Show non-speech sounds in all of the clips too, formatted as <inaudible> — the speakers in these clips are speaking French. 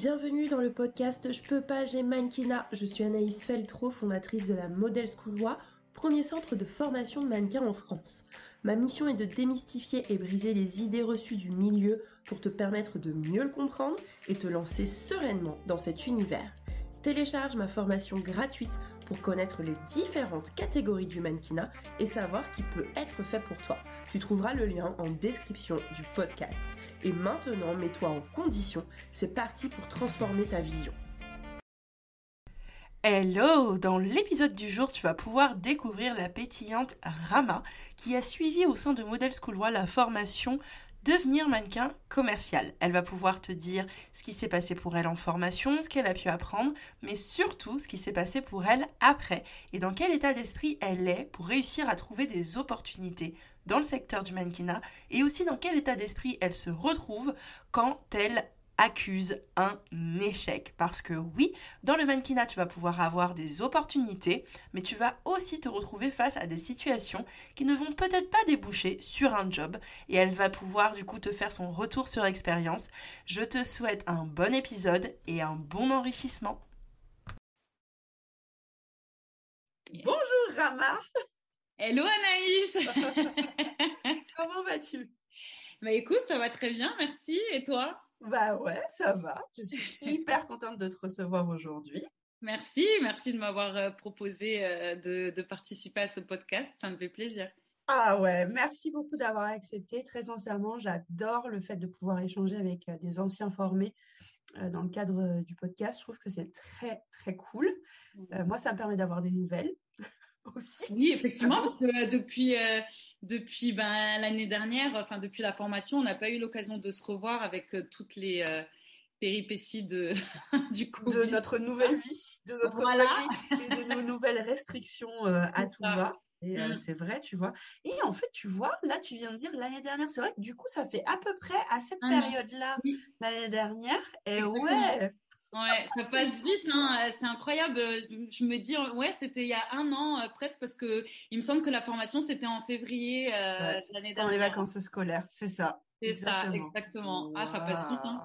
bienvenue dans le podcast Je peux pas, j'ai mannequinat. Je suis Anaïs Feltro, fondatrice de la Model School premier centre de formation de mannequins en France. Ma mission est de démystifier et briser les idées reçues du milieu pour te permettre de mieux le comprendre et te lancer sereinement dans cet univers. Télécharge ma formation gratuite pour connaître les différentes catégories du mannequinat et savoir ce qui peut être fait pour toi. Tu trouveras le lien en description du podcast. Et maintenant, mets-toi en condition. C'est parti pour transformer ta vision. Hello Dans l'épisode du jour, tu vas pouvoir découvrir la pétillante Rama qui a suivi au sein de Model School la formation devenir mannequin commercial. Elle va pouvoir te dire ce qui s'est passé pour elle en formation, ce qu'elle a pu apprendre, mais surtout ce qui s'est passé pour elle après et dans quel état d'esprit elle est pour réussir à trouver des opportunités dans le secteur du mannequinat et aussi dans quel état d'esprit elle se retrouve quand elle accuse un échec. Parce que oui, dans le mannequinat, tu vas pouvoir avoir des opportunités, mais tu vas aussi te retrouver face à des situations qui ne vont peut-être pas déboucher sur un job. Et elle va pouvoir du coup te faire son retour sur expérience. Je te souhaite un bon épisode et un bon enrichissement. Bonjour Rama. Hello Anaïs. <laughs> Comment vas-tu? Bah écoute, ça va très bien, merci. Et toi? Bah ouais, ça va. Je suis <laughs> hyper contente de te recevoir aujourd'hui. Merci, merci de m'avoir euh, proposé euh, de, participer à ce podcast. Ça me fait plaisir. Ah ouais, merci beaucoup d'avoir accepté. Très sincèrement, j'adore le fait de pouvoir échanger avec euh, des anciens formés dans le cadre du podcast. Je trouve que c'est très, très cool. moi, ça me permet d'avoir des nouvelles aussi. Oui, effectivement, parce que depuis depuis ben, l'année dernière, enfin depuis la formation, on n'a pas eu l'occasion de se revoir avec euh, toutes les euh, péripéties de, <laughs> du De notre nouvelle vie, de notre et de nos nouvelles restrictions euh, <laughs> à tout va. Et mm. c'est vrai, tu vois. Et en fait, tu vois, là, tu viens de dire l'année dernière, c'est vrai que du coup, ça fait à peu près à cette période-là, l'année dernière. Et ouais, Ouais, ça passe vite, hein. c'est incroyable. Je, me dis, ouais, c'était il y a un an euh, presque parce que il me semble que la formation c'était en février euh, l'année dernière. Dans les vacances scolaires, c'est ça. C'est ça, exactement. Ah, ça passe vite. Hein.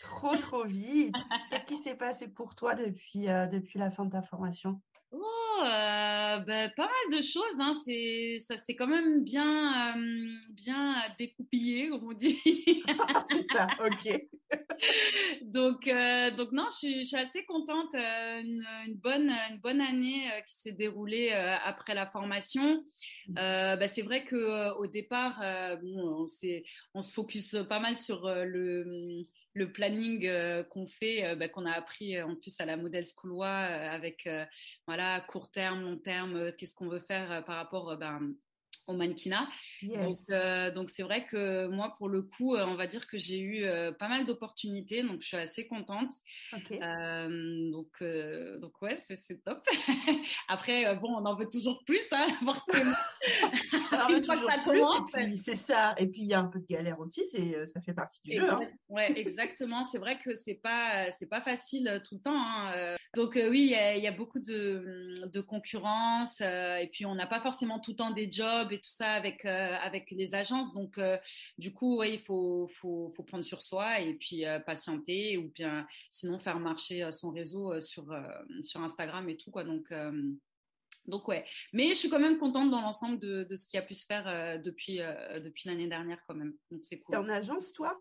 trop, trop vite. Qu'est-ce qui s'est passé pour toi depuis, euh, depuis la fin de ta formation? Oh, euh, ben, pas mal de choses. Hein. C'est, ça s'est quand même bien, euh, bien découpillé, comme on dit. <laughs> c'est ça, ok. <laughs> donc, euh, donc non, je suis, je suis assez contente. Une, une, bonne, une bonne année qui s'est déroulée après la formation. Ben, c'est vrai que au départ, bon, on, on se focus pas mal sur le le planning euh, qu'on fait, euh, bah, qu'on a appris euh, en plus à la Model School avec voilà court terme, long terme, qu'est-ce qu'on veut faire par rapport ben, au mannequinat. Euh, donc, c'est vrai que moi, pour le coup, euh, on va dire que j'ai eu euh, pas mal d'opportunités, donc je suis assez contente. donc, donc ouais, c'est top. <laughs> Après, bon, on en veut toujours plus, hein, <laughs> forcément. on en <laughs> veut toujours plus, et puis c'est ça. Et puis il y a un peu de galère aussi, c'est ça fait partie du jeu. Hein. Ouais, exactement. c'est vrai que c'est pas c'est pas facile tout le temps. Hein. Donc oui, il y, a, beaucoup de, de concurrence, et puis on n'a pas forcément tout le temps des jobs et tout ça avec euh, avec les agences. Donc euh, du coup, ouais, il faut, faut faut prendre sur soi et puis euh, patienter ou bien sinon faire marcher son réseau sur sur Instagram et tout quoi. Donc donc ouais, mais je suis quand même contente dans l'ensemble de, de, ce qui a pu se faire depuis depuis l'année dernière quand même. Donc c'est cool. T'es en agence toi?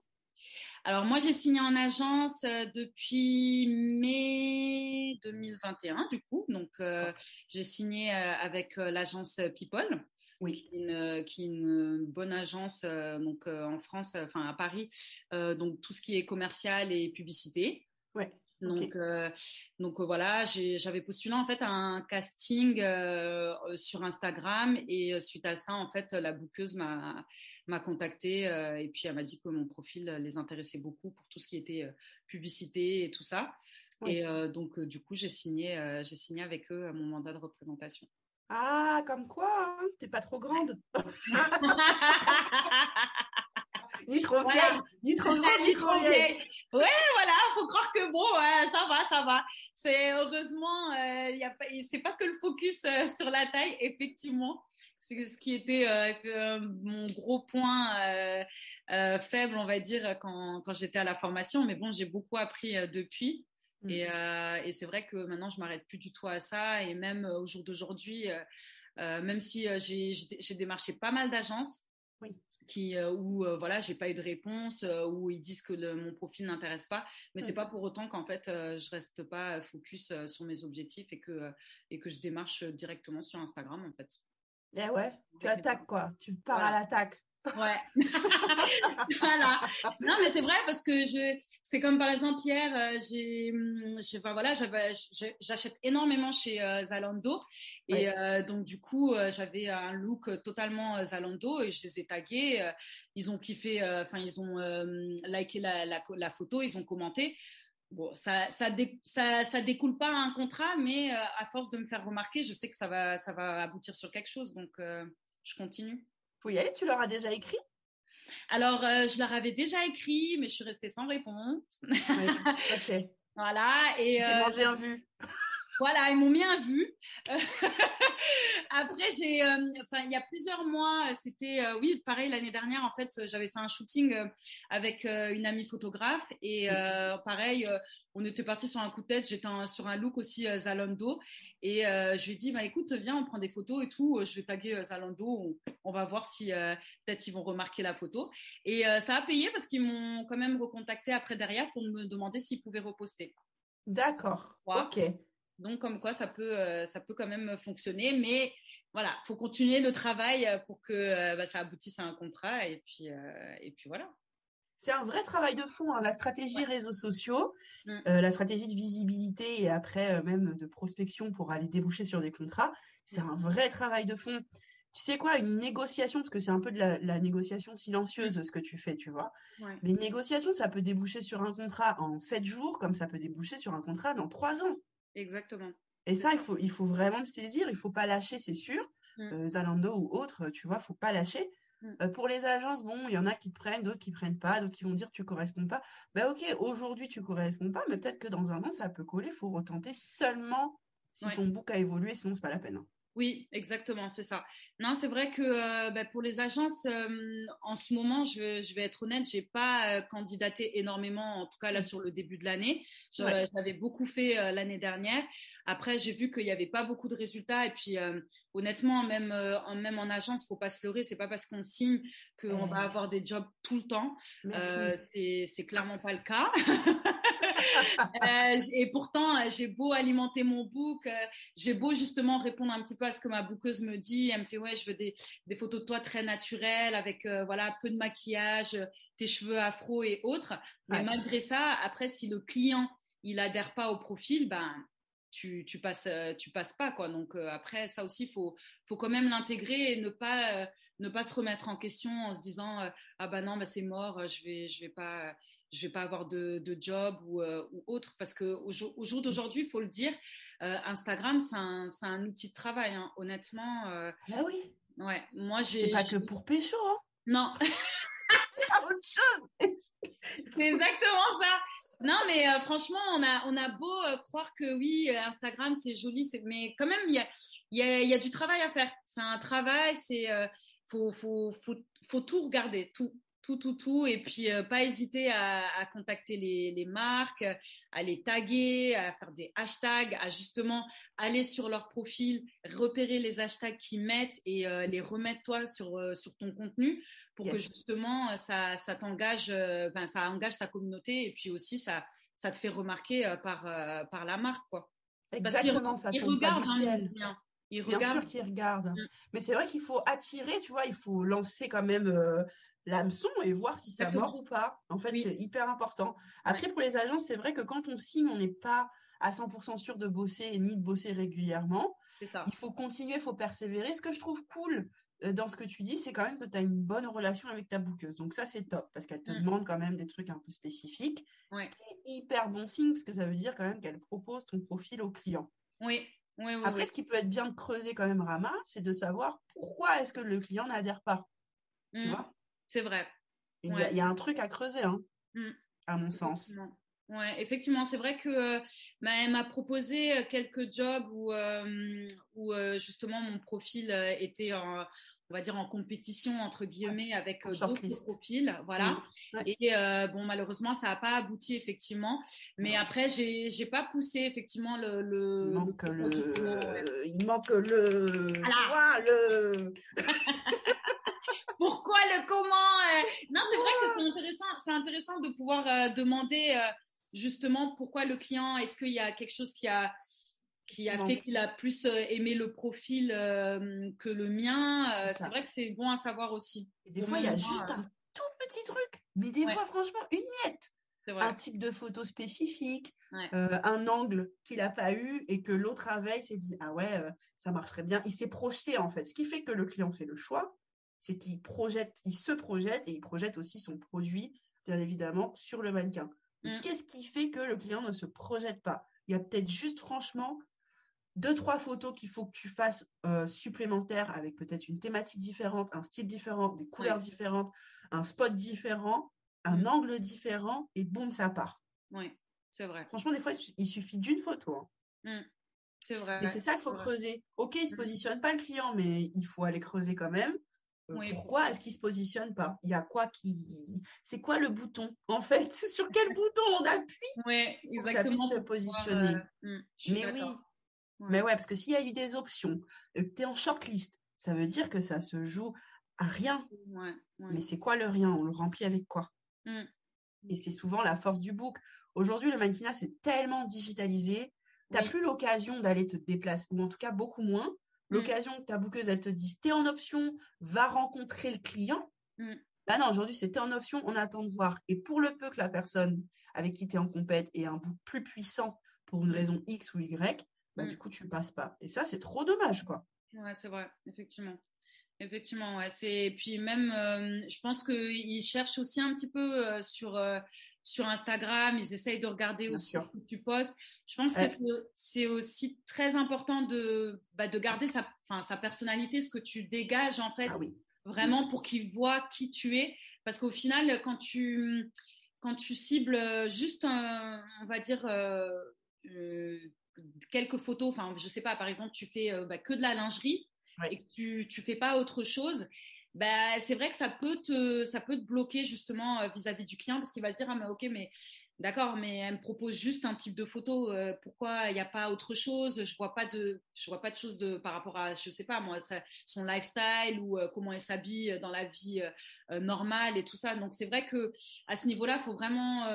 Alors moi j'ai signé en agence depuis mai 2021 du coup. Donc j'ai signé avec l'agence People oui. qui, est une, qui est une bonne agence euh, donc euh, en France, enfin à Paris, euh, donc tout ce qui est commercial et publicité. Ouais. Donc, donc voilà, j'avais postulé en fait un casting sur Instagram et suite à ça, en fait, la bouqueuse m'a m'a contacté et puis elle m'a dit que mon profil les intéressait beaucoup pour tout ce qui était publicité et tout ça. Et donc du coup, j'ai signé j'ai signé avec eux mon mandat de représentation. Ah, comme quoi, hein t'es pas trop grande. <laughs> ni trop vieille, ni trop grande, <laughs> ni trop vieille. Ouais, voilà, faut croire que bon, ouais, ça va, ça va. C'est heureusement, euh, a pas, c'est pas que le focus euh, sur la taille, effectivement. c'est ce qui était mon gros point faible, on va dire, quand, quand j'étais à la formation. Mais bon, j'ai beaucoup appris depuis. Mmh. Et, et c'est vrai que maintenant, je m'arrête plus du tout à ça. Et même au jour d'aujourd'hui, même si j'ai démarché pas mal d'agences, oui qui euh, où euh, voilà j'ai pas eu de réponse euh, où ils disent que mon profil n'intéresse pas mais c'est pas pour autant qu'en fait je reste pas focus sur mes objectifs et que et que je démarche directement sur Instagram en fait. Eh ouais, tu attaques quoi, tu pars à l'attaque. Ouais. <laughs> voilà. Non, mais c'est vrai parce que je, c'est comme par exemple Pierre, euh, j'ai, hum, enfin voilà, j'achète énormément chez euh, Zalando et euh, donc du coup j'avais un look totalement Zalando et je les ai tagués. ils ont kiffé, enfin ils ont liké la, la, la, photo, ils ont commenté. Bon, ça, ça, ça, ça, découle pas à un contrat, mais à force de me faire remarquer, je sais que ça va, ça va aboutir sur quelque chose, donc je continue faut y aller. Tu leur as déjà écrit? Alors, euh, je leur avais déjà écrit, mais je suis restée sans réponse. <laughs> voilà. Et Ils euh, mangé un vu. Voilà, ils m'ont mis un vu. <laughs> Après, j'ai, euh, enfin, il y a plusieurs mois, c'était, euh, oui, pareil, l'année dernière, en fait, j'avais fait un shooting euh, avec une amie photographe et pareil, on était parti sur un coup de tête. J'étais sur un look aussi Zalando et je lui ai dit, bah écoute, viens, on prend des photos et tout. Je vais taguer Zalando. On, va voir si peut-être ils vont remarquer la photo. Et ça a payé parce qu'ils m'ont quand même recontacté après derrière pour me demander s'ils pouvaient reposter. D'accord. Ok. Donc, comme quoi, ça peut, euh, ça peut quand même fonctionner. Mais voilà, faut continuer le travail pour que euh, bah, ça aboutisse à un contrat. Et puis, euh, et puis voilà. C'est un vrai travail de fond, hein. la stratégie réseaux sociaux, mm. la stratégie de visibilité et après même de prospection pour aller déboucher sur des contrats. C'est un vrai travail de fond. Tu sais quoi, une négociation, parce que c'est un peu de la, négociation silencieuse ce que tu fais, tu vois. Mais une négociation, ça peut déboucher sur un contrat en sept jours, comme ça peut déboucher sur un contrat dans trois ans. Exactement. Et ça, il faut, il faut vraiment le saisir. Il faut pas lâcher, c'est sûr. Mm. Euh, Zalando ou autre, tu vois, faut pas lâcher. Mm. Euh, pour les agences, bon, il y en a qui te prennent, d'autres qui prennent pas, d'autres qui vont dire tu corresponds pas. Ben ok, aujourd'hui tu corresponds pas, mais peut-être que dans un an ça peut coller. Faut retenter seulement si ton book a évolué, sinon c'est pas la peine. Hein. Oui, exactement, c'est ça. Non, c'est vrai que euh, bah, pour les agences, euh, en ce moment, je, je, vais être honnête, j'ai pas euh, candidaté énormément, en tout cas là sur le début de l'année. J'avais beaucoup fait l'année dernière. Après, j'ai vu qu'il n'y avait pas beaucoup de résultats. Et puis, honnêtement, même en même en agence, faut pas se leurrer. C'est pas parce qu'on signe qu'on va avoir des jobs tout le temps. c'est clairement pas le cas. <laughs> et pourtant, j'ai beau alimenter mon book, j'ai beau justement répondre un petit peu à ce que ma bouqueuse me dit. Elle me fait ouais, je veux des, des photos de toi très naturelles avec euh, voilà peu de maquillage, tes cheveux afro et autres. Mais malgré ça, après si le client il adhère pas au profil, ben tu, tu passes euh, tu passes pas quoi. Donc euh, après ça aussi faut faut quand même l'intégrer et ne pas ne pas se remettre en question en se disant ah bah non bah c'est mort, je vais je vais pas je vais pas avoir de, de job ou, ou autre parce que au, au jour d'aujourd'hui, il faut le dire, euh, Instagram, c'est un, un, outil de travail, hein. honnêtement. Euh, ah oui. Ouais, moi j'ai. C'est pas que pour pécho, hein. Non. <laughs> autre chose. <laughs> c'est exactement ça. Non, mais euh, franchement, on a, on a beau croire que oui, Instagram, c'est joli, mais quand même, il y a, y, a, y a, du travail à faire. C'est un travail, c'est faut, faut, faut, faut, tout regarder, tout tout, tout, tout. Et puis, euh, pas hésiter à, à contacter les, les, marques, à les taguer, à faire des hashtags, à justement aller sur leur profil, repérer les hashtags qu'ils mettent et euh, les remettre toi sur, euh, sur ton contenu pour que justement ça, ça t'engage, enfin, ça engage ta communauté et puis aussi ça, ça te fait remarquer par, par la marque, quoi. Exactement, ça tombe pas du ciel. Ils Bien sûr qu'ils regardent. Mm. Mais c'est vrai qu'il faut attirer, tu vois, il faut lancer quand même l'hameçon et voir si ça mord ou pas. En fait, c'est hyper important. Après, pour les agences, c'est vrai que quand on signe, on n'est pas à 100% sûr de bosser ni de bosser régulièrement. Il faut continuer, il faut persévérer. Ce que je trouve cool euh, dans ce que tu dis, c'est quand même que tu as une bonne relation avec ta bouqueuse. Donc ça, c'est top parce qu'elle te mmh. demande quand même des trucs un peu spécifiques. Ouais. hyper bon signe parce que ça veut dire quand même qu'elle propose ton profil au client. Oui. Oui, oui, Après, ce qui peut être bien de creuser quand même, Rama, c'est de savoir pourquoi est-ce que le client n'adhère pas. Tu mmh. vois? C'est vrai. Il y, a un truc à creuser, hein, mm. à mon sens. Ouais, effectivement, c'est vrai que bah, elle m'a proposé quelques jobs où, où justement mon profil était en, on va dire en compétition entre guillemets avec d'autres profils, voilà. Et bon, malheureusement, ça n'a pas abouti effectivement. Mais après, j'ai j'ai pas poussé effectivement le. le il manque le. Il manque le. Tu vois le. <laughs> Pourquoi le comment Non, c'est vrai que c'est intéressant. C'est intéressant de pouvoir demander justement pourquoi le client, est-ce qu'il y a quelque chose qui a qui a fait qu'il a plus euh, aimé le profil euh, que le mien. Euh, c'est vrai que c'est bon à savoir aussi. des fois, il y a juste un tout petit truc, mais des fois, franchement, une miette. Un type de photo spécifique, un angle qu'il n'a pas eu et que l'autre avait s'est dit ah ouais ça marcherait bien. Il s'est projeté en fait. Ce qui fait que le client fait le choix, c'est qu'il projette, il se projette et il projette aussi son produit bien évidemment sur le mannequin. Mm. Qu'est-ce qui fait que le client ne se projette pas? Il y a peut-être juste franchement deux, trois photos qu'il faut que tu fasses euh, supplémentaires avec peut-être une thématique différente, un style différent, des couleurs différentes, un spot différent, un mm. angle différent, et boum, ça part. Oui, c'est vrai. Franchement, des fois, il suffit d'une photo. Hein. Mm. C'est vrai. Et c'est ça qu'il faut creuser. Ok, il ne se positionne pas le client, mais il faut aller creuser quand même. Pourquoi est-ce qu'il se positionne pas? Il y a quoi qui C'est quoi le bouton En fait, <laughs> sur quel bouton on appuie ouais, pour que ça puisse se positionner? euh, hmm, Mais oui. Mais ouais, parce que s'il y a eu des options, que tu es en shortlist, ça veut dire que ça se joue à rien. Mais c'est quoi le rien? On le remplit avec quoi? Hmm. Et c'est souvent la force du book. Aujourd'hui, le mannequinat, c'est tellement digitalisé. Tu n'as plus l'occasion d'aller te déplacer, ou en tout cas beaucoup moins. Mm. l'occasion que ta bouqueuse, elle te dise, t'es en option, va rencontrer le client. Mm. Bah non, aujourd'hui, c'est en option, on attend de voir. Et pour le peu que la personne avec qui tu es en compète ait un book plus puissant pour une raison X ou Y, bah, mm. du coup, tu passes pas. Et ça, c'est trop dommage, quoi. Ouais, c'est vrai, effectivement. Effectivement, ouais. C'est puis même, euh, je pense qu'ils cherchent aussi un petit peu euh, sur euh, sur Instagram, ils essayent de regarder aussi ce que tu postes. Je pense que c'est aussi très important de, bah, de garder sa, sa personnalité, ce que tu dégages en fait, ah vraiment pour qu'ils voient qui tu es. Parce qu'au final, quand tu, quand tu cibles juste, on va dire, euh, euh, quelques photos, enfin, je sais pas, par exemple, tu fais euh, bah, que de la lingerie et que tu, tu fais pas autre chose, bah, c'est vrai que ça peut te, ça peut te bloquer justement euh, vis-à-vis du client parce qu'il va se dire ah mais ok mais D'accord, mais elle me propose juste un type de photo. Euh, pourquoi il n'y a pas autre chose? Je vois pas de, je vois pas de choses de par rapport à, je sais pas moi, son lifestyle ou euh, comment elle s'habille dans la vie normale et tout ça. Donc c'est vrai que à ce niveau-là, il faut vraiment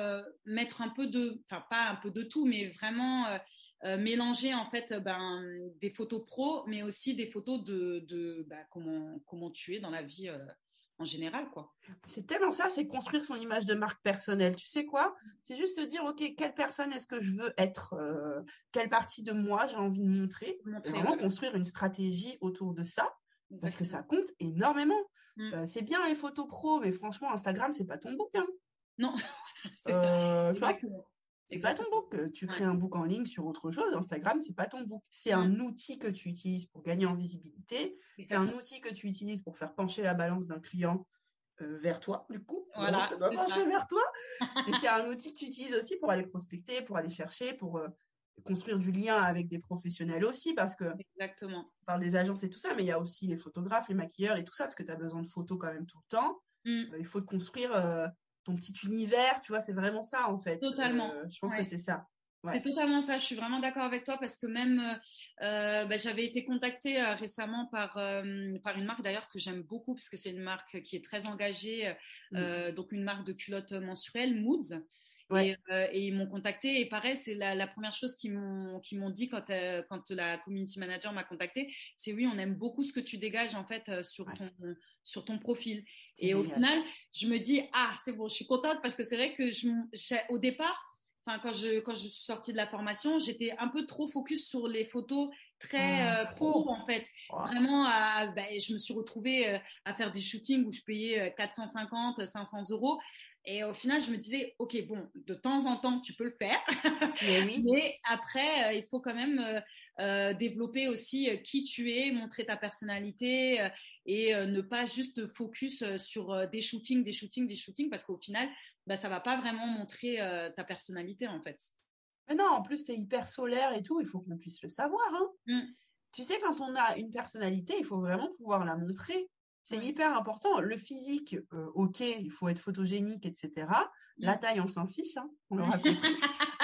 mettre un peu de, enfin pas un peu de tout, mais vraiment mélanger en fait ben des photos pro, mais aussi des photos de, de ben, comment comment tu es dans la vie en général, quoi. C'est tellement ça, c'est construire son image de marque personnelle. Tu sais quoi? C'est juste se dire, ok, quelle personne est-ce que je veux être euh, Quelle partie de moi j'ai envie de montrer, Vraiment construire une stratégie autour de ça, parce que ça compte énormément. Mm. Euh, c'est bien les photos pro, mais franchement, Instagram, c'est pas ton bouquin. Non. <laughs> c'est euh, c'est pas ton book. Tu crées un book en ligne sur autre chose. Instagram, c'est pas ton book. C'est un outil que tu utilises pour gagner en visibilité. C'est un outil que tu utilises pour faire pencher la balance d'un client euh, vers toi, du coup. Voilà. Ça doit pencher vers toi. Et <laughs> c'est un outil que tu utilises aussi pour aller prospecter, pour aller chercher, pour euh, construire du lien avec des professionnels aussi, parce que. Exactement. On parle des agences et tout ça, mais il y a aussi les photographes, les maquilleurs et tout ça, parce que tu as besoin de photos quand même tout le temps. Mmh. Euh, il faut construire ton petit univers, tu vois, c'est vraiment ça en fait. Totalement. Euh, je pense que c'est ça. C'est totalement ça. Je suis vraiment d'accord avec toi parce que même euh, bah, j'avais été contactée euh, récemment par par une marque d'ailleurs que j'aime beaucoup parce que c'est une marque qui est très engagée, mm. donc une marque de culottes mensuelles, Moods. Et, ils m'ont contacté et pareil, c'est la, première chose qu'ils m'ont m'ont dit quand quand la community manager m'a contacté, c'est oui, on aime beaucoup ce que tu dégages en fait sur ton sur ton profil. Et au final, je me dis ah c'est bon, je suis contente parce que c'est vrai que je, au départ, enfin quand je quand je suis sortie de la formation, j'étais un peu trop focus sur les photos très ah, euh, pro en fait. Vraiment, bah, je me suis retrouvée euh, à faire des shootings où je payais 450, euh, 500 euros. Et au final, je me disais, ok, bon, de temps en temps, tu peux le faire. <laughs> Mais oui. Mais après, euh, il faut quand même euh, euh, développer aussi qui tu es, montrer ta personnalité et ne pas juste focus sur des shootings, des shootings, des shootings, parce qu'au final, bah, ça va pas vraiment montrer ta personnalité en fait. Mais non, en plus, tu es hyper solaire et tout, il faut qu'on puisse le savoir. Hein. Mmh. Tu sais, quand on a une personnalité, il faut vraiment pouvoir la montrer. C'est hyper important. Le physique, euh, ok, il faut être photogénique, etc. La taille, on s'en fiche, hein, on l'aura compris.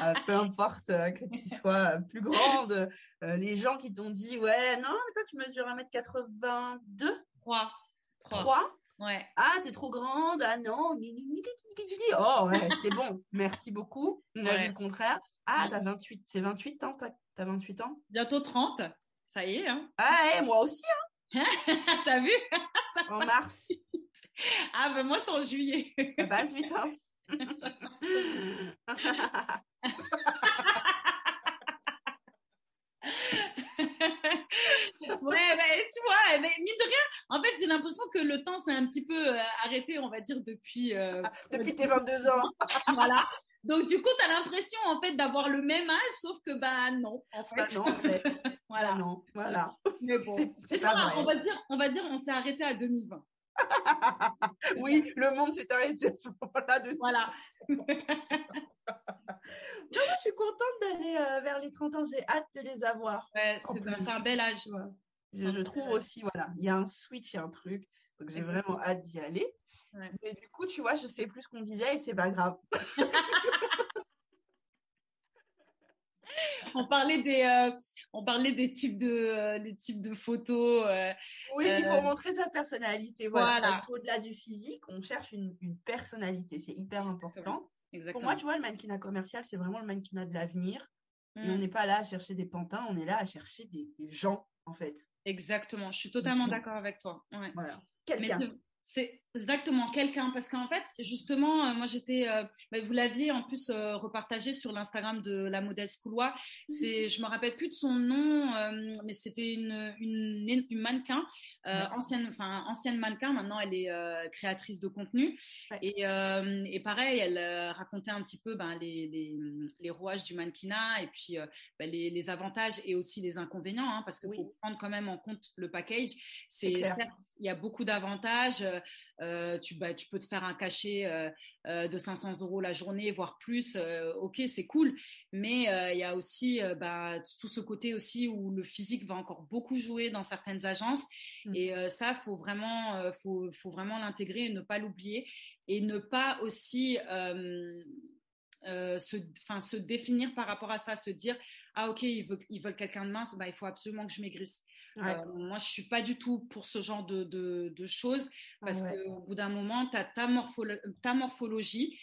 Euh, peu importe euh, que tu sois plus grande. les gens qui t'ont dit, ouais, non, mais toi, tu mesures 1m82 3. 3 Ouais. Ah, t'es trop grande. Ah non. Oh, ouais, c'est bon. Merci beaucoup. On a vu le contraire. Ah, t'as 28. C'est 28 ans, t'as 28 ans? Bientôt 30. Ça y est. Hein. Ah, moi aussi. Hein. <laughs> T'as vu? <laughs> En mars. Ah, ben moi, c'est en juillet. Ça passe vite, hein <laughs> ouais, ben, tu vois, mais mine de rien, en fait, j'ai l'impression que le temps s'est un petit peu euh, arrêté, on va dire, depuis. Euh, ah, depuis tes 22 ans. voilà. Donc, du coup, tu as l'impression, en fait, d'avoir le même âge, sauf que, bah, non, en fait. Bah, non, en fait. <laughs> voilà. Bah, non, voilà. Mais bon. Pas On va dire, on va dire, on s'est arrêté à 2020. <laughs> oui, le monde s'est arrêté à ce moment-là. De voilà. <laughs> moi, je suis contente d'aller euh, vers les 30 ans. J'ai hâte de les avoir. Ouais, c'est un bel âge. Je, je, trouve aussi, voilà, il y a un switch, il y a un truc. Donc, j'ai vraiment hâte d'y aller. Mais du coup, tu vois, je sais plus ce qu'on disait et c'est pas grave. <laughs> on parlait des, euh, on parlait des types de, euh, types de photos. Euh, oui, il faut montrer sa personnalité. Voilà. Parce qu'au-delà du physique, on cherche une, personnalité. C'est hyper important. Exactement. Pour moi, tu vois, le mannequinat commercial, c'est vraiment le mannequinat de l'avenir. Et on mmh. n'est pas là à chercher des pantins, on est là à chercher des, gens, en fait. Exactement. Je suis totalement d'accord avec toi. Voilà. Quelqu'un. C'est exactement quelqu'un. Parce qu'en fait justement euh, moi j'étais euh, bah, vous l'aviez en plus euh, repartagé sur l'Instagram de la modèle Couloir mhm. c'est je me rappelle plus de son nom mais c'était une, une, une mannequin ancienne enfin ancienne mannequin. Maintenant elle est créatrice de contenu. Et, et pareil elle racontait un petit peu ben, les, les, les, rouages du mannequinat et puis ben, les, les, avantages et aussi les inconvénients hein, parce qu'il faut prendre quand même en compte le package. C'est certes il y a beaucoup d'avantages euh, tu, bah, tu peux te faire un cachet euh, euh, de 500 euros la journée, voire plus. ok, c'est cool. Mais il y a aussi bah, tout ce côté aussi où le physique va encore beaucoup jouer dans certaines agences. Mmh. Et ça, faut vraiment, faut, faut vraiment l'intégrer et ne pas l'oublier. Et ne pas aussi se, se définir par rapport à ça, se dire ah ok ils veulent, ils veulent quelqu'un de mince, bah, il faut absolument que je maigrisse. Euh, moi, je suis pas du tout pour ce genre de, de, choses parce qu'au bout d'un moment, tu as ta, ta morphologie.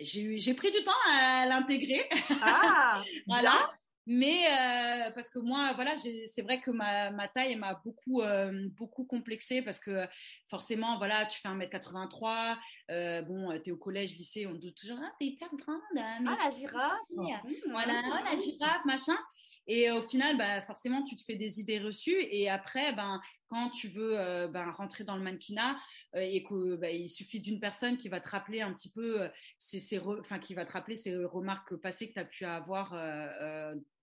J'ai pris du temps à l'intégrer. Ah, <laughs> voilà. Mais euh, parce que moi, voilà, c'est vrai que ma, ma taille m'a beaucoup, euh, beaucoup complexée parce que forcément, voilà, tu fais 1m83, bon, tu es au collège, lycée, on te dit toujours, ah, t'es hyper grande. Hein, ah, la girafe. <laughs> Voilà, oh, la girafe, machin. Et au final, bah, forcément, tu te fais des idées reçues. Et après, ben, quand tu veux euh, ben, rentrer dans le mannequinat euh, et qu'il bah, il suffit d'une personne qui va te rappeler un petit peu, euh, enfin, qui va te rappeler ces remarques passées que tu as pu avoir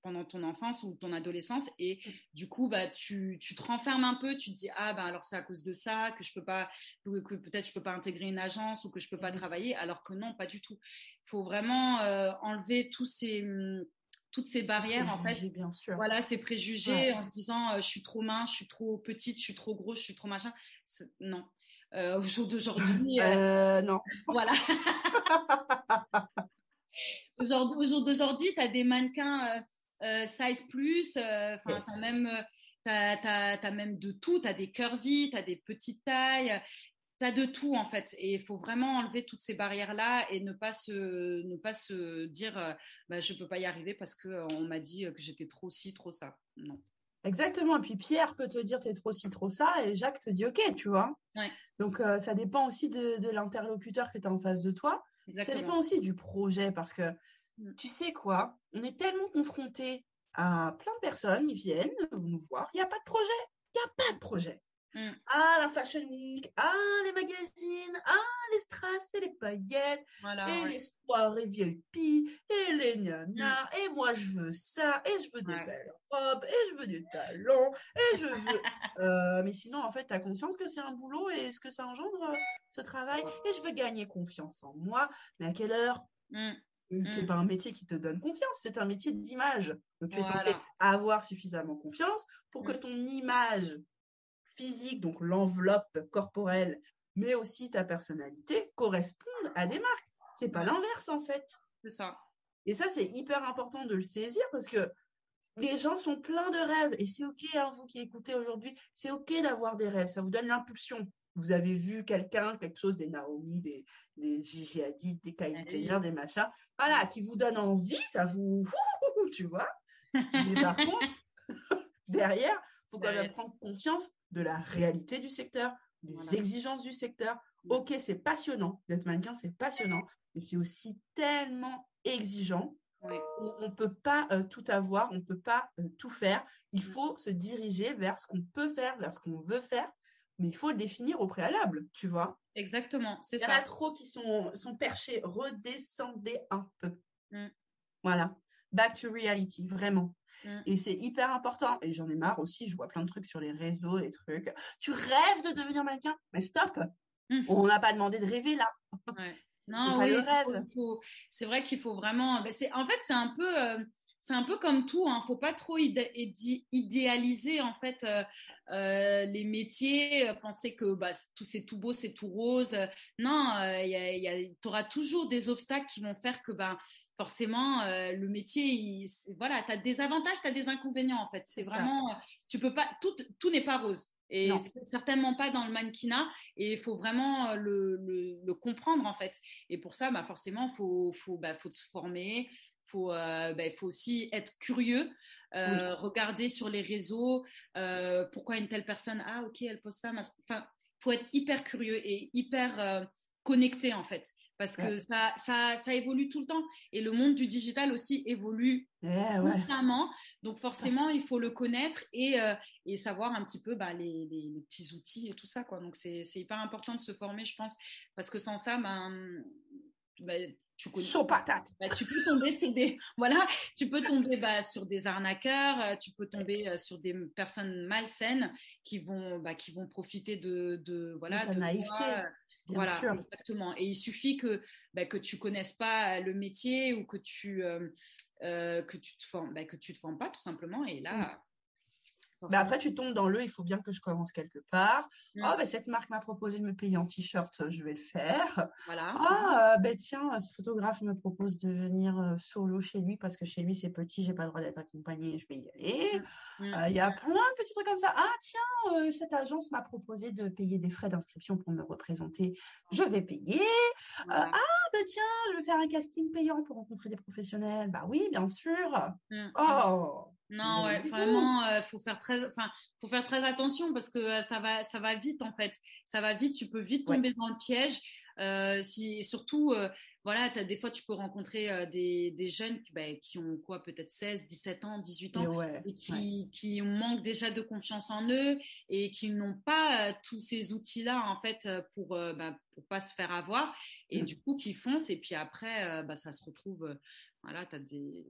pendant ton enfance ou ton adolescence. Et du coup, bah, tu, tu te renfermes un peu. Tu te dis, ah, ben, alors c'est à cause de ça que je peux pas, que, peut-être je peux pas intégrer une agence ou que je peux pas travailler. Alors que non, pas du tout. Il faut vraiment enlever tous ces hum, toutes ces barrières en fait bien sûr. voilà ces préjugés en se disant euh, je suis trop mince je suis trop petite je suis trop grosse je suis trop machin. Non. Euh, au jour d'aujourd'hui euh, non. <laughs> voilà. <laughs> Au jour, d'aujourd'hui tu as des mannequins size plus enfin yes. même T'as as, même de tout, tu as des curvy, tu as des petites tailles, tu as de tout en fait. Et il faut vraiment enlever toutes ces barrières là et ne pas se ne pas se dire euh, bah, je peux pas y arriver parce que euh, on m'a dit que j'étais trop ci trop ça. Non. Exactement. Et puis Pierre peut te dire tu es trop ci trop ça et Jacques te dit ok tu vois. Donc euh, ça dépend aussi de, l'interlocuteur que tu as en face de toi. Ça dépend aussi du projet parce que mm. tu sais quoi? On est tellement confronté à plein de personnes ils viennent vous nous voir il n'y a pas de projet. Il n'y a pas de projet Mm. Ah, la Fashion Week, ah, les magazines, ah, les strass et les paillettes, et les soirées VIP, et les nanas, mm. et moi je veux ça, et je veux des belles robes, et je veux du talons, et je veux. <laughs> Euh, mais sinon, en fait, tu as conscience que c'est un boulot et ce que ça engendre, euh, ce travail, et je veux gagner confiance en moi, mais à quelle heure? Mm. C'est pas un métier qui te donne confiance, c'est un métier d'image. Donc tu es censé avoir suffisamment confiance pour que ton image physique, donc l'enveloppe corporelle, mais aussi ta personnalité correspondent à des marques. C'est pas l'inverse en fait. C'est ça. Et ça, c'est hyper important de le saisir parce que les gens sont pleins de rêves et c'est ok, hein, vous qui écoutez aujourd'hui, c'est ok d'avoir des rêves, ça vous donne l'impulsion. Vous avez vu quelqu'un, quelque chose des Naomi, des, des Gigi Hadid, des Kylie Jenner, des machins, voilà, qui vous donne envie, ça vous, <laughs> tu vois. Mais par <laughs> contre, <laughs> derrière, faut quand même prendre conscience de la réalité du secteur, des exigences du secteur. Mm. Ok, c'est passionnant d'être mannequin, c'est passionnant, mais c'est aussi tellement exigeant. On ne peut pas euh, tout avoir, on ne peut pas euh, tout faire. Il mm. faut se diriger vers ce qu'on peut faire, vers ce qu'on veut faire, mais il faut le définir au préalable, tu vois. Exactement, c'est ça. Il y en a trop qui sont, sont perchés. Redescendez un peu. Mm. Voilà. Back to reality, vraiment. Mm. Et c'est hyper important. Et j'en ai marre aussi, je vois plein de trucs sur les réseaux, des trucs. Tu rêves de devenir mannequin? Mais stop mm. On n'a pas demandé de rêver là. <laughs> Non, oui, le rêve. C'est vrai qu'il faut vraiment. En fait, c'est un peu. Euh, c'est un peu comme tout, hein. faut pas trop idéaliser en fait euh, euh, les métiers, penser que bah, tout c'est tout beau, c'est tout rose. Non, tu auras toujours des obstacles qui vont faire que ben forcément, euh, le métier, voilà, tu as des avantages, tu as des inconvénients en fait. C'est vraiment, tu peux pas, tout, tout n'est pas rose. Et certainement pas dans le mannequinat. Et il faut vraiment euh, le, le, comprendre en fait. Et pour ça, bah, forcément, faut, faut, bah, faut se former. Faut, euh, bah, faut aussi être curieux, regarder sur les réseaux pourquoi une telle personne, ah ok, elle poste ça. Enfin, faut être hyper curieux et hyper connecté en fait parce que ça, ça, ça, évolue tout le temps. Et le monde du digital aussi évolue constamment. Donc forcément, il faut le connaître et, euh, et savoir un petit peu bah, les, les, petits outils et tout ça. Quoi. Donc c'est hyper important de se former, je pense, parce que sans ça, ben tu, patate. Bah, tu peux tomber sur des <laughs> voilà, tu peux tomber bah, sur des arnaqueurs, euh, tu peux tomber euh, sur des personnes malsaines qui vont bah, qui vont profiter de, de voilà de naïveté voilà, exactement. Et il suffit que, bah, que tu connaisses pas le métier ou que tu, euh, euh, que tu te formes, bah, que tu te formes pas tout simplement. Et là, mmh. Mais après, tu tombes dans le, il faut bien que je commence quelque part. Mm. Oh, ben, cette marque m'a proposé de me payer en t-shirt, je vais le faire. Voilà. Ah, ben, tiens, ce photographe me propose de venir euh, solo chez lui parce que chez lui, c'est petit, j'ai pas le droit d'être accompagnée, je vais y aller. Mm. Mm. Euh, il y a plein de petits trucs comme ça. Ah, tiens, euh, cette agence m'a proposé de payer des frais d'inscription pour me représenter, je vais payer. ah, ben, tiens, je vais faire un casting payant pour rencontrer des professionnels. Bah oui, bien sûr. Oh! Non, ouais, vraiment, euh, faut faire très, enfin, faut faire très attention parce que euh, ça va, ça va vite en fait. Ça va vite, tu peux vite tomber dans le piège. Euh, si, surtout, euh, voilà, as, des fois, tu peux rencontrer euh, des, des, jeunes qui, bah, qui ont quoi, peut-être 16, 17 ans, 18 ans, et, qui, qui manquent déjà de confiance en eux et qui n'ont pas tous ces outils-là, en fait, pour, bah, pour pas se faire avoir. Et mmh. du coup, qui foncent. Et puis après, bah, ça se retrouve, voilà, tu as des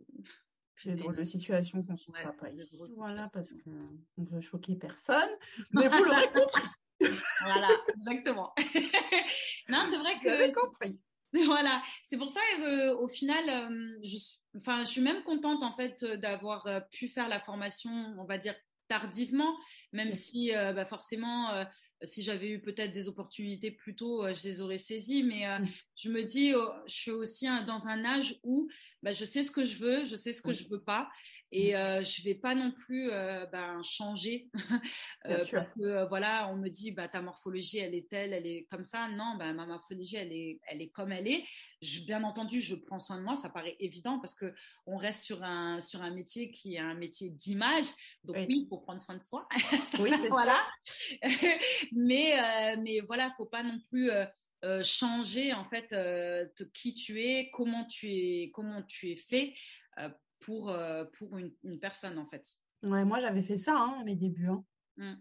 des drôles de situations qu'on ne citera pas ici, voilà, parce qu'on ne veut choquer personne, mais vous l'aurez compris. <laughs> voilà, exactement. <laughs> non, c'est vrai que. Vous avez compris. <laughs> Voilà, c'est pour ça qu'au final, euh, je, enfin, je suis même contente en fait d'avoir euh, pu faire la formation, on va dire tardivement, même si euh, bah, forcément si j'avais eu peut-être des opportunités plus tôt, euh, je les aurais saisies. Mais euh, je me dis, oh, je suis aussi dans un âge où bah, je sais ce que je veux, je sais ce que je veux pas, et euh, je vais pas non plus ben, changer <laughs> parce que voilà, on me dit, bah ta morphologie, elle est telle, elle est comme ça. Non, bah, ma morphologie, elle est, elle est comme elle est. Je, bien entendu, je prends soin de moi, ça paraît évident parce que on reste sur un sur un métier qui est un métier d'image. Donc oui, il faut prendre soin de soi. <laughs> oui, c'est voilà. ça. <laughs> mais euh, mais voilà, faut pas non plus euh, euh, changer en fait qui tu es, comment tu es, comment tu es fait pour pour une, personne en fait. Ouais, moi j'avais fait ça hein, à mes débuts. Hein. Mmh.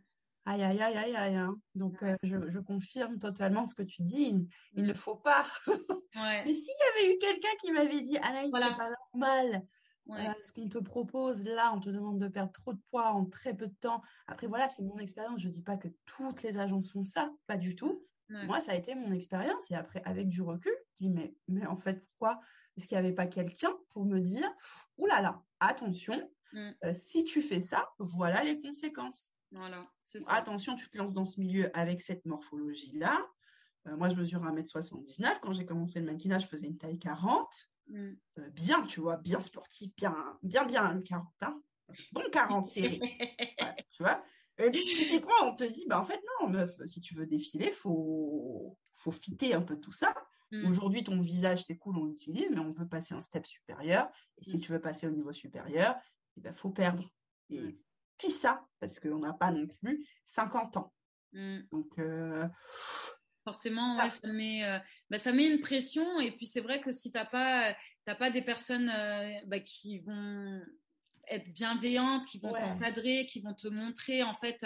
Aïe, aïe, aïe, aïe, aïe. Hein. Donc, euh, je, confirme totalement ce que tu dis. Il, ne faut pas. <laughs> Mais s'il y avait eu quelqu'un qui m'avait dit, Anaïs, voilà. c'est pas normal. Euh, ce qu'on te propose là, on te demande de perdre trop de poids en très peu de temps. Après, voilà, c'est mon expérience. Je dis pas que toutes les agences font ça, pas du tout. Moi, ça a été mon expérience. Et après, avec du recul, je dis, mais, mais en fait, pourquoi est-ce qu'il n'y avait pas quelqu'un pour me dire, oulala, là là, attention, mm. euh, si tu fais ça, voilà les conséquences. Voilà, Attention, tu te lances dans ce milieu avec cette morphologie-là. Euh, moi, je mesure 1m79. Quand j'ai commencé le mannequinat, je faisais une taille 40. Mm. Euh, bien, tu vois, bien sportif, bien, bien, bien, 40. Hein. Bon 40 série. <laughs> tu vois et typiquement, on te dit, bah, en fait, non, meuf, si tu veux défiler, faut, faut fitter un peu tout ça. Mm. Aujourd'hui, ton visage, c'est cool, on l'utilise, mais on veut passer un step supérieur. Et si mm. tu veux passer au niveau supérieur, il eh ben, faut perdre. Et qui ça, parce qu'on n'a pas non plus 50 ans. Mm. Donc, euh, forcément, ouais, ça, met, euh, bah, ça met une pression. Et puis, c'est vrai que si tu n'as pas, pas des personnes euh, bah, qui vont être bienveillantes, qui vont t'encadrer, qui vont te montrer, en fait,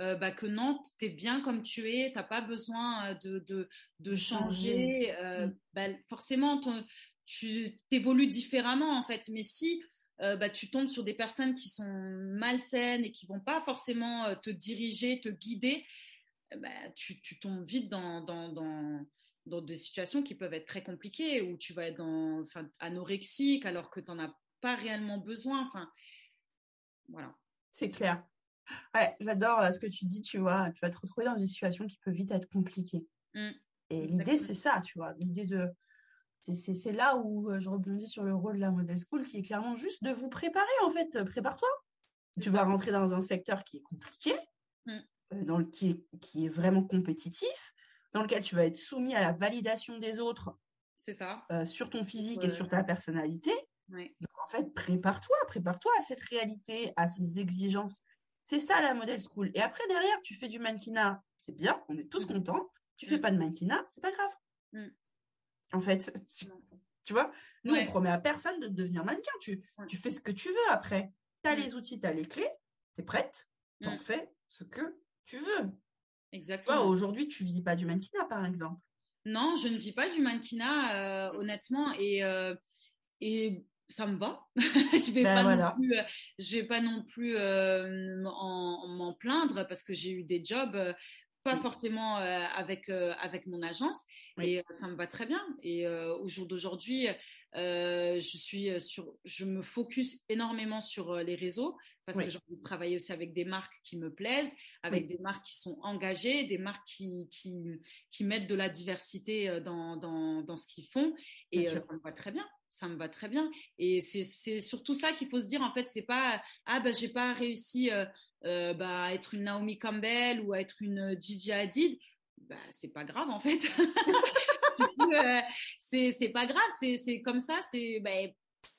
euh, bah, que non, tu es bien comme tu es, tu n'as pas besoin euh, de, de, changer. Euh, mm. bah, forcément, tu évolues différemment en fait. Mais si bah, tu tombes sur des personnes qui sont malsaines et qui vont pas forcément te diriger, te guider, bah, tu, tu, tombes vite dans, dans, dans, dans, des situations qui peuvent être très compliquées, où tu vas être dans, enfin, anorexique alors que tu n'en as pas réellement besoin. Enfin, voilà. C'est clair. Ouais, j'adore là ce que tu dis, tu vois, tu vas te retrouver dans une situation qui peut vite être compliquée. Mmh. Et l'idée, c'est ça, tu vois, l'idée de... C'est là où euh, je rebondis sur le rôle de la model school, qui est clairement juste de vous préparer, en fait. Prépare-toi. Tu vas rentrer dans un secteur qui est compliqué, mmh. euh, dans le, qui, est, qui est vraiment compétitif, dans lequel tu vas être soumis à la validation des autres ça. Euh, sur ton physique et sur ta personnalité. Donc en fait, prépare-toi, prépare-toi à cette réalité, à ces exigences. C'est ça la model school. Et après, derrière, tu fais du mannequinat, c'est bien, on est tous mm. contents. Tu fais mm. pas de mannequinat, c'est pas grave. Mm. En fait, tu vois, nous, on promet à personne de devenir mannequin. Tu, tu fais ce que tu veux après. Tu as les outils, tu as les clés, tu es prête, tu en fais ce que tu veux. Exactement. aujourd'hui, tu vis pas du mannequinat, par exemple. Non, je ne vis pas du mannequinat, euh, honnêtement. Et, euh, et ça me va. <laughs> je vais ben pas non plus, euh, je vais pas non plus euh, m'en plaindre parce que j'ai eu des jobs euh, pas forcément avec avec mon agence et ça me va très bien. Et au jour d'aujourd'hui, je suis sur, je me focus énormément sur les réseaux parce que j'ai envie de travailler aussi avec des marques qui me plaisent, avec des marques qui sont engagées, des marques qui, qui, qui mettent de la diversité dans, dans, dans ce qu'ils font. Et ça me va très bien ça me va très bien. Et c'est surtout ça qu'il faut se dire, en fait, c'est pas, ah ben, j'ai pas réussi euh, euh, bah, à être une Naomi Campbell ou à être une Gigi Hadid. Bah, c'est pas grave, en fait. <laughs> euh, c'est pas grave, c'est comme ça, c'est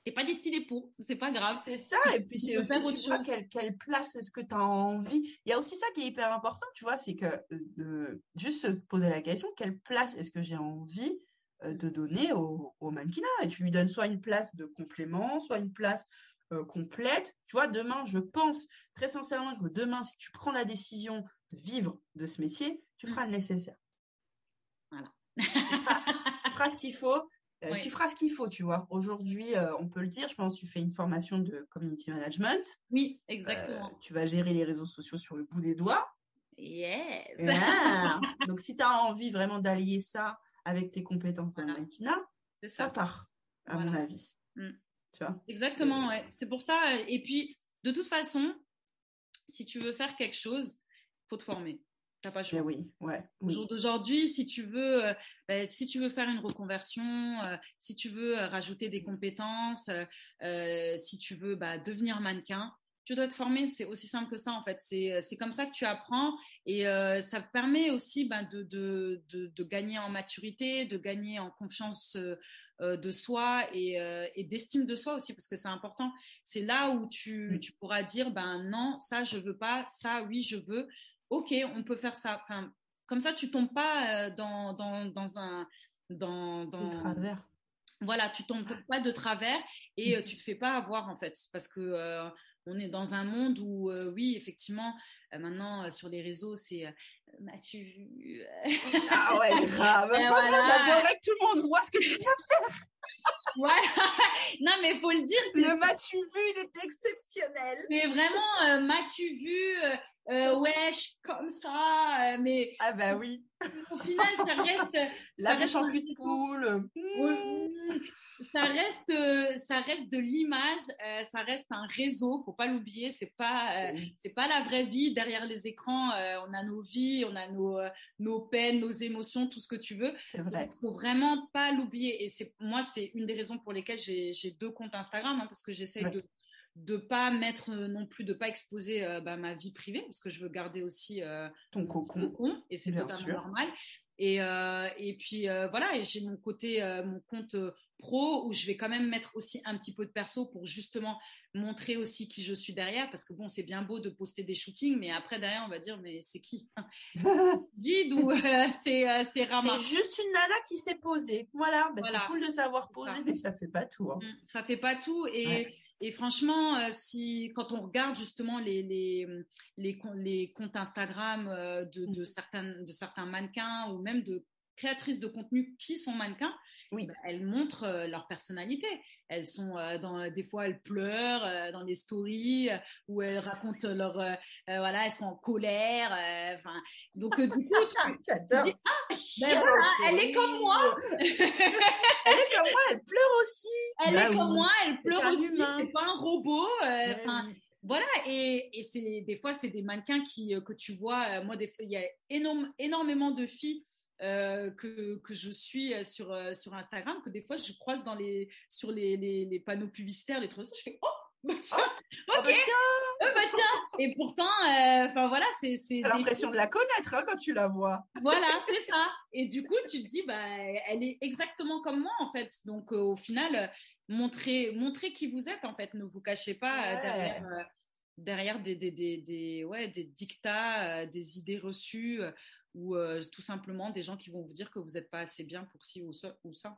c'est pas destiné pour, c'est pas grave. C'est ça, et puis c'est aussi, tu vois, quelle, quelle place est-ce que tu as envie. Il y a aussi ça qui est hyper important, tu vois, c'est que euh, de juste se poser la question, quelle place est-ce que j'ai envie euh, de donner au, mannequinat. Et tu lui donnes soit une place de complément, soit une place euh, complète. Tu vois, demain, je pense très sincèrement que demain, si tu prends la décision de vivre de ce métier, tu feras le nécessaire. Voilà. tu, feras, ce qu'il faut. Euh, tu feras ce qu'il faut, tu vois. Aujourd'hui, on peut le dire, je pense tu fais une formation de community management. Oui, exactement. tu vas gérer les réseaux sociaux sur le bout des doigts. Yes. <laughs> Donc, si tu as envie vraiment d'allier ça avec tes compétences dans le mannequinat, ça. part, à mon avis. Mm. Tu vois? Exactement, ouais. C'est pour ça. Et puis, de toute façon, si tu veux faire quelque chose, faut te former. T'as pas le choix. oui, ouais. Au jour d'aujourd'hui, si tu veux, euh, ben, si tu veux faire une reconversion, euh, si tu veux euh, rajouter des compétences, si tu veux bah, devenir mannequin, tu dois te former, c'est aussi simple que ça en fait. C'est, euh, comme ça que tu apprends et euh, ça permet aussi ben, de, de, de, gagner en maturité, de gagner en confiance euh, de soi et, et, d'estime de soi aussi parce que c'est important. C'est là où tu, tu, pourras dire ben non, ça je veux pas, ça oui je veux. Ok, on peut faire ça. Enfin, comme ça tu tombes pas dans, dans, dans un dans, dans... travers voilà, tu tombes pas de travers et tu te fais pas avoir en fait, parce que on est dans un monde où, oui, effectivement, maintenant sur les réseaux, c'est m'as-tu vu Ah ouais, <laughs> grave. Franchement, j'adorerais que tout le monde voit ce que tu viens de faire. voilà. <laughs> Non, mais faut le dire. Le m'as-tu vu, il est exceptionnel. Mais vraiment, m'as-tu vu euh, wesh, comme ça, mais. Ah bah oui. Au final, ça reste. <laughs> La mèche en cul de poule. ça reste, ça reste de l'image, euh, ça reste un réseau, faut pas l'oublier. C'est pas, euh, c'est pas la vraie vie derrière les écrans. Euh, on a nos vies, on a nos, nos peines, nos émotions, tout ce que tu veux. C'est vrai. faut vraiment pas l'oublier. Et c'est, moi, c'est une des raisons pour lesquelles j'ai, deux comptes Instagram, hein, parce que j'essaie de de pas mettre non plus de pas exposer bah, ma vie privée parce que je veux garder aussi ton cocon. et c'est totalement normal et, et puis voilà et j'ai mon côté mon compte pro où je vais quand même mettre aussi un petit peu de perso pour justement montrer aussi qui je suis derrière parce que bon c'est bien beau de poster des shootings mais après derrière on va dire mais c'est qui? <laughs> <laughs> Vide ou euh, c'est euh, c'est C'est juste une nana qui s'est posée. Voilà, ben, c'est cool de savoir poser mais ça fait pas tout. Hein. Mm, ça fait pas tout et Et franchement, euh, si quand on regarde justement les les les, les comptes Instagram de, de mm. certains de certains mannequins ou même de créatrices de contenu qui sont mannequins, oui. Bah, elles montrent euh, leur personnalité. Elles sont euh, dans des fois elles pleurent euh, dans des stories où elles racontent leur voilà elles sont en colère. Enfin donc du coup tu, <laughs> j'adore. ah, ben voilà, elle est comme moi. <laughs> elle est comme moi, elle pleure aussi. Elle bah est comme moi, elle pleure aussi. C'est pas un robot. Bah. Voilà, et, et c'est des fois c'est des mannequins qui que tu vois. moi, des fois, il y a énorme, énormément de filles euh, que, que, je suis euh, sur, euh, sur Instagram, que des fois je croise dans les, sur les, les, les panneaux publicitaires, les trucs, je fais Oh, bah tiens, oh, <laughs> ok, bah tiens. bah tiens. Et pourtant, enfin voilà, c'est. c'est l'impression de la connaître hein, quand tu la vois. <laughs> Voilà, c'est ça. Et du coup, tu te dis, bah, elle est exactement comme moi en fait. Donc au final, montrez, montrez qui vous êtes en fait. Ne vous cachez pas derrière derrière des, des, des, des, ouais, des dictats, des idées reçues ou euh, tout simplement des gens qui vont vous dire que vous n'êtes pas assez bien pour ci ou ça. Ou ça.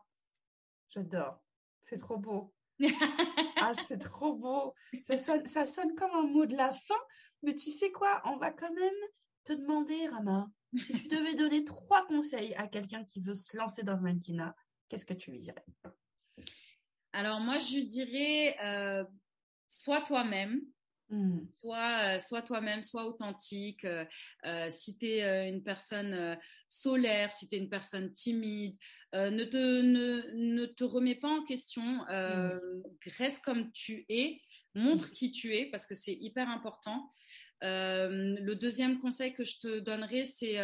J'adore. C'est trop beau. <laughs> ah, c'est trop beau. Ça sonne, ça sonne comme un mot de la fin. Mais tu sais quoi? On va quand même te demander, Rama, si tu devais donner trois conseils à quelqu'un qui veut se lancer dans le mannequinat, qu'est-ce que tu lui dirais? Alors moi, je dirais, euh, sois toi-même. Mmh. Soit, euh, soit toi-même, soit authentique. Euh, euh, si tu es une personne solaire, si tu es une personne timide, ne, te, ne, te remets pas en question. Mmh. Reste comme tu es. Montre mmh. qui tu es parce que c'est hyper important. le deuxième conseil que je te donnerai, c'est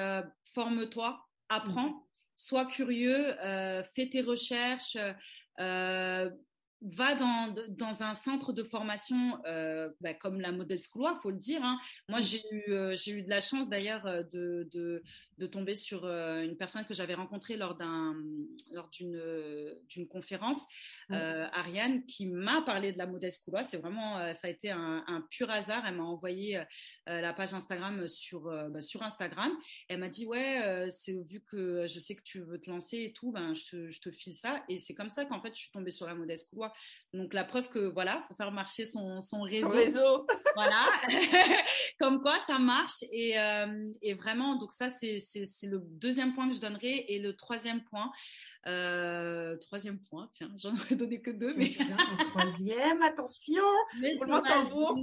forme-toi, apprends, sois curieux, fais tes recherches va dans, dans un centre de formation euh, bah, comme la Model School, faut le dire. Hein. Moi, j'ai eu, euh, j'ai eu de la chance d'ailleurs euh, de, de, de, tomber sur euh, une personne que j'avais rencontrée lors, d'un, lors d'une, d'une conférence, Ariane, qui m'a parlé de la Model School. C'est vraiment, ça a été un, un, pur hasard. Elle m'a envoyé la page Instagram sur, bah, sur Instagram. Elle m'a dit, ouais, c'est vu que je sais que tu veux te lancer et tout, ben, je, te, je te file ça. Et c'est comme ça qu'en fait, je suis tombée sur la Model School. Donc la preuve que voilà, faut faire marcher son, son réseau. Son réseau. Voilà, <laughs> comme quoi ça marche et, euh, et vraiment donc ça c'est le deuxième point que je donnerai et le troisième point. Euh, troisième point, tiens, j'en aurais donné que deux, mais le troisième, attention, <laughs> le tambour.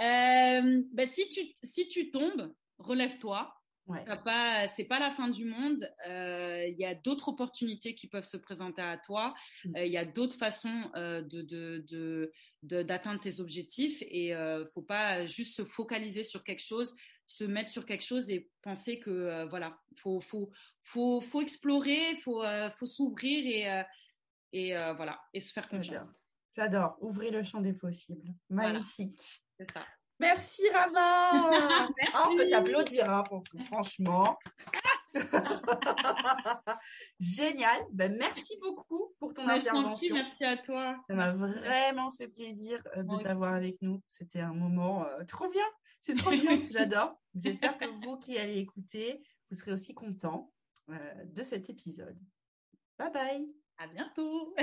Euh, ben, si tu si tu tombes, relève-toi Ouais. Pas, c'est pas la fin du monde. Euh, il y a d'autres opportunités qui peuvent se présenter à toi. Mm. Euh, il y a d'autres façons euh, de, de, de, d'atteindre tes objectifs et euh, faut pas juste se focaliser sur quelque chose, se mettre sur quelque chose et penser que voilà, faut, faut, faut, faut explorer, faut, faut s'ouvrir et, et voilà, et se faire confiance. J'adore. Ouvrez le champ des possibles. Magnifique. C'est ça. Merci Rama. <laughs> Ah, on peut s'applaudir, hein, franchement. <laughs> Génial. Ben, merci beaucoup pour ton intervention. merci à toi. Ça m'a vraiment fait plaisir euh, de t'avoir avec nous. C'était un moment euh, trop bien. C'est trop bien. <laughs> J'adore. J'espère que vous qui allez écouter, vous serez aussi contents euh, de cet épisode. Bye bye. À bientôt.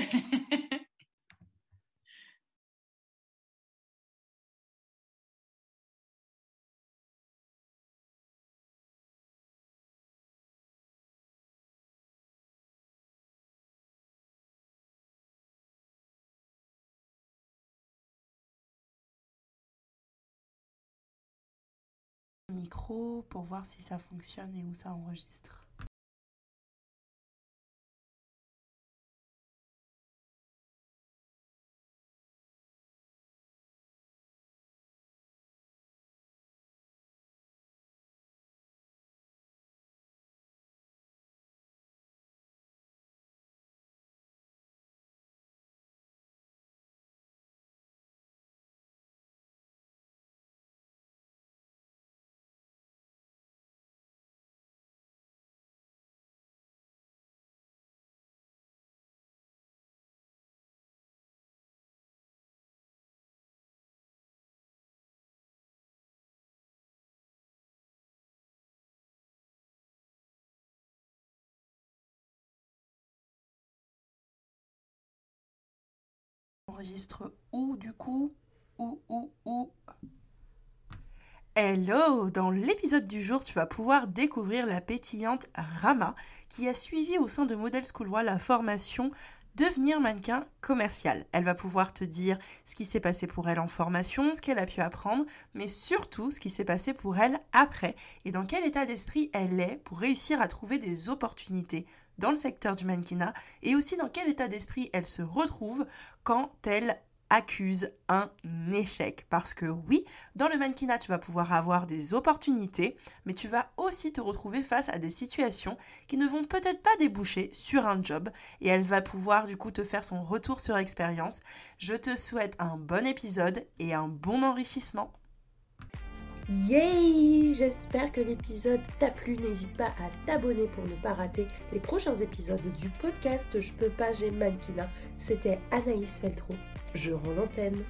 Micro pour voir si ça fonctionne et où ça enregistre. Enregistre où du coup? Où, où Hello! Dans l'épisode du jour, tu vas pouvoir découvrir la pétillante Rama qui a suivi au sein de Model School la formation Devenir mannequin commercial. Elle va pouvoir te dire ce qui s'est passé pour elle en formation, ce qu'elle a pu apprendre, mais surtout ce qui s'est passé pour elle après. Et dans quel état d'esprit elle est pour réussir à trouver des opportunités dans le secteur du mannequinat et aussi dans quel état d'esprit elle se retrouve quand elle accuse un échec. Parce que oui, dans le mannequinat, tu vas pouvoir avoir des opportunités, mais tu vas aussi te retrouver face à des situations qui ne vont peut-être pas déboucher sur un job et elle va pouvoir du coup te faire son retour sur expérience. Je te souhaite un bon épisode et un bon enrichissement. Yay J'espère que l'épisode t'a plu. N'hésite pas à t'abonner pour ne pas rater les prochains épisodes du podcast Je peux pas, j'ai mannequinat. C'était Anaïs Feltro. Je rends l'antenne.